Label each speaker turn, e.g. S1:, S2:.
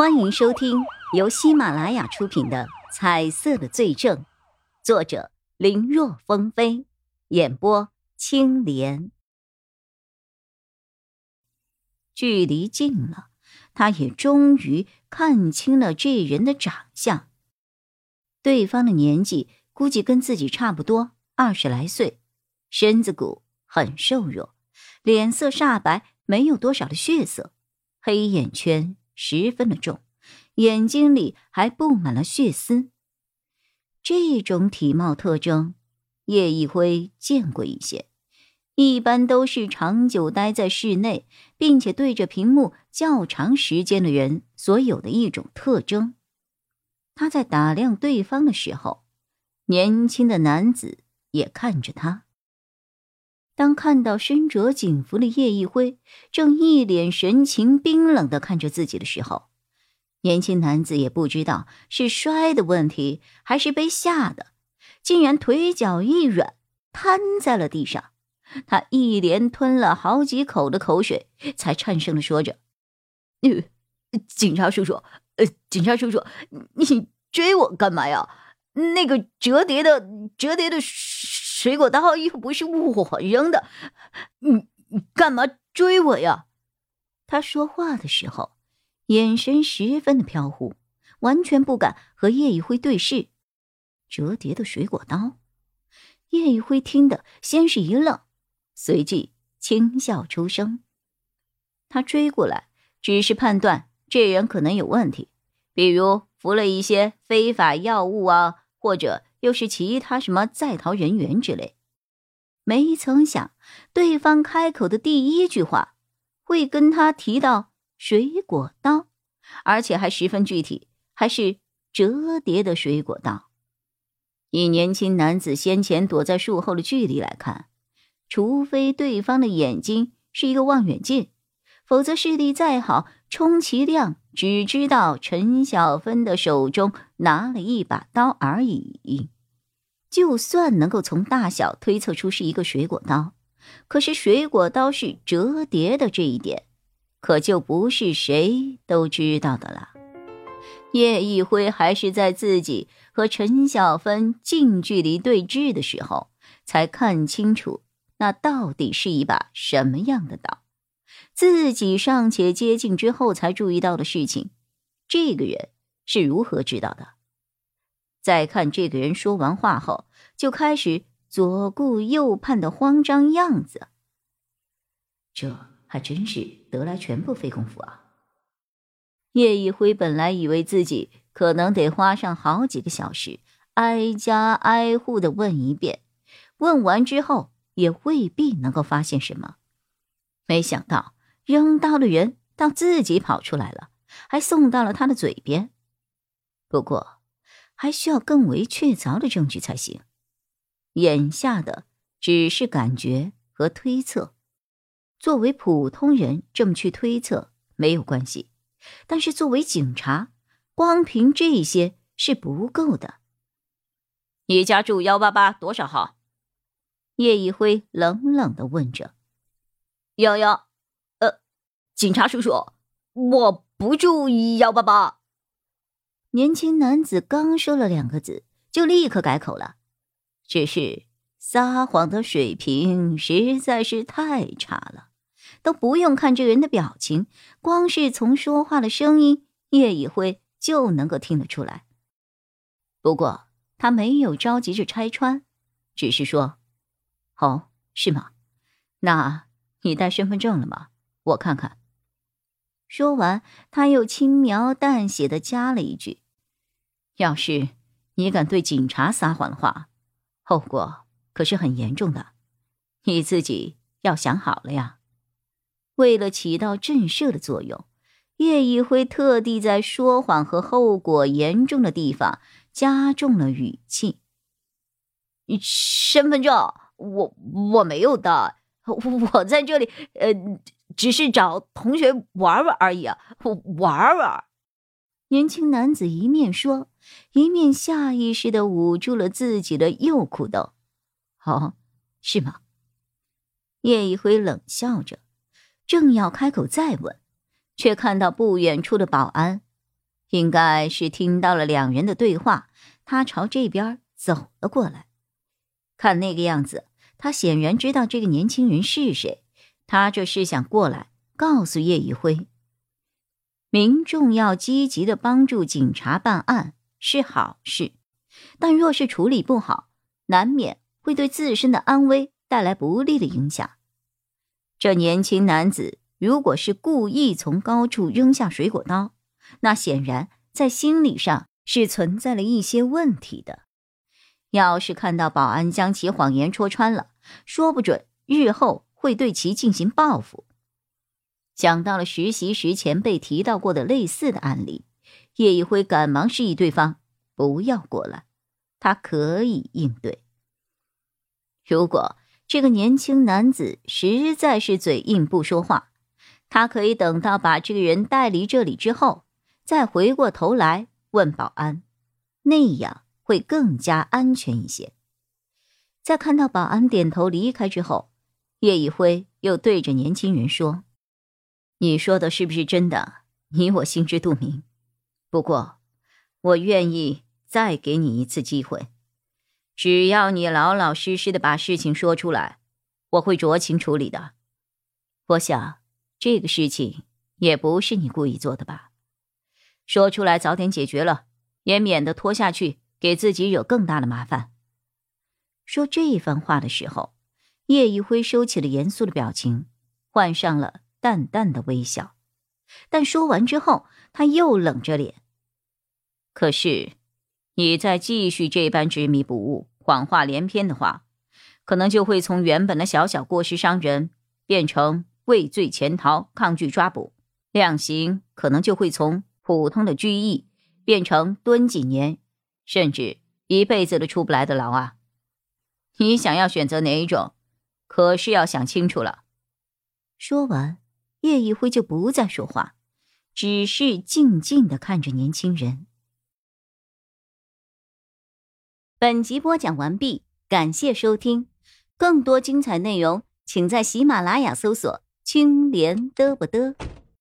S1: 欢迎收听由喜马拉雅出品的《彩色的罪证》，作者林若风飞，演播青莲。距离近了，他也终于看清了这人的长相。对方的年纪估计跟自己差不多，二十来岁，身子骨很瘦弱，脸色煞白，没有多少的血色，黑眼圈。十分的重，眼睛里还布满了血丝。这种体貌特征，叶一辉见过一些，一般都是长久待在室内，并且对着屏幕较长时间的人所有的一种特征。他在打量对方的时候，年轻的男子也看着他。当看到身着警服的叶一辉正一脸神情冰冷的看着自己的时候，年轻男子也不知道是摔的问题还是被吓的，竟然腿脚一软，瘫在了地上。他一连吞了好几口的口水，才颤声的说着：“，
S2: 警察叔叔，呃，警察叔叔，你追我干嘛呀？那个折叠的，折叠的。”水果刀又不是我扔的，你你干嘛追我呀？
S1: 他说话的时候，眼神十分的飘忽，完全不敢和叶一辉对视。折叠的水果刀，叶一辉听得先是一愣，随即轻笑出声。他追过来，只是判断这人可能有问题，比如服了一些非法药物啊，或者。又是其他什么在逃人员之类，没曾想对方开口的第一句话会跟他提到水果刀，而且还十分具体，还是折叠的水果刀。以年轻男子先前躲在树后的距离来看，除非对方的眼睛是一个望远镜，否则视力再好，充其量。只知道陈小芬的手中拿了一把刀而已，就算能够从大小推测出是一个水果刀，可是水果刀是折叠的这一点，可就不是谁都知道的了。叶一辉还是在自己和陈小芬近距离对峙的时候，才看清楚那到底是一把什么样的刀。自己尚且接近之后才注意到的事情，这个人是如何知道的？再看这个人说完话后，就开始左顾右盼的慌张样子，这还真是得来全不费工夫啊！叶一辉本来以为自己可能得花上好几个小时，挨家挨户的问一遍，问完之后也未必能够发现什么，没想到。扔刀的人倒自己跑出来了，还送到了他的嘴边。不过，还需要更为确凿的证据才行。眼下的只是感觉和推测。作为普通人这么去推测没有关系，但是作为警察，光凭这些是不够的。
S2: 你家住幺八八多少号？
S1: 叶一辉冷冷的问着。
S2: 幺幺。警察叔叔，我不住幺八八。
S1: 年轻男子刚说了两个字，就立刻改口了。只是撒谎的水平实在是太差了，都不用看这人的表情，光是从说话的声音，叶以辉就能够听得出来。不过他没有着急着拆穿，只是说：“哦，是吗？那你带身份证了吗？我看看。”说完，他又轻描淡写的加了一句：“要是你敢对警察撒谎的话，后果可是很严重的，你自己要想好了呀。”为了起到震慑的作用，叶一辉特地在说谎和后果严重的地方加重了语气：“
S2: 身份证我我没有带，我在这里，呃。”只是找同学玩玩而已啊，玩玩。
S1: 年轻男子一面说，一面下意识的捂住了自己的右裤兜。哦，是吗？叶一辉冷笑着，正要开口再问，却看到不远处的保安应该是听到了两人的对话，他朝这边走了过来。看那个样子，他显然知道这个年轻人是谁。他这是想过来告诉叶一辉，民众要积极的帮助警察办案是好事，但若是处理不好，难免会对自身的安危带来不利的影响。这年轻男子如果是故意从高处扔下水果刀，那显然在心理上是存在了一些问题的。要是看到保安将其谎言戳穿了，说不准日后会对其进行报复。想到了实习时前辈提到过的类似的案例，叶一辉赶忙示意对方不要过来，他可以应对。如果这个年轻男子实在是嘴硬不说话，他可以等到把这个人带离这里之后。再回过头来问保安，那样会更加安全一些。在看到保安点头离开之后，叶一辉又对着年轻人说：“你说的是不是真的？你我心知肚明。不过，我愿意再给你一次机会，只要你老老实实的把事情说出来，我会酌情处理的。我想，这个事情也不是你故意做的吧？”说出来早点解决了，也免得拖下去，给自己惹更大的麻烦。说这一番话的时候，叶一辉收起了严肃的表情，换上了淡淡的微笑。但说完之后，他又冷着脸。可是，你再继续这般执迷不悟、谎话连篇的话，可能就会从原本的小小过失伤人，变成畏罪潜逃、抗拒抓捕，量刑可能就会从。普通的拘役变成蹲几年，甚至一辈子都出不来的牢啊！你想要选择哪一种，可是要想清楚了。说完，叶一辉就不再说话，只是静静的看着年轻人。本集播讲完毕，感谢收听，更多精彩内容，请在喜马拉雅搜索“青莲嘚不嘚”。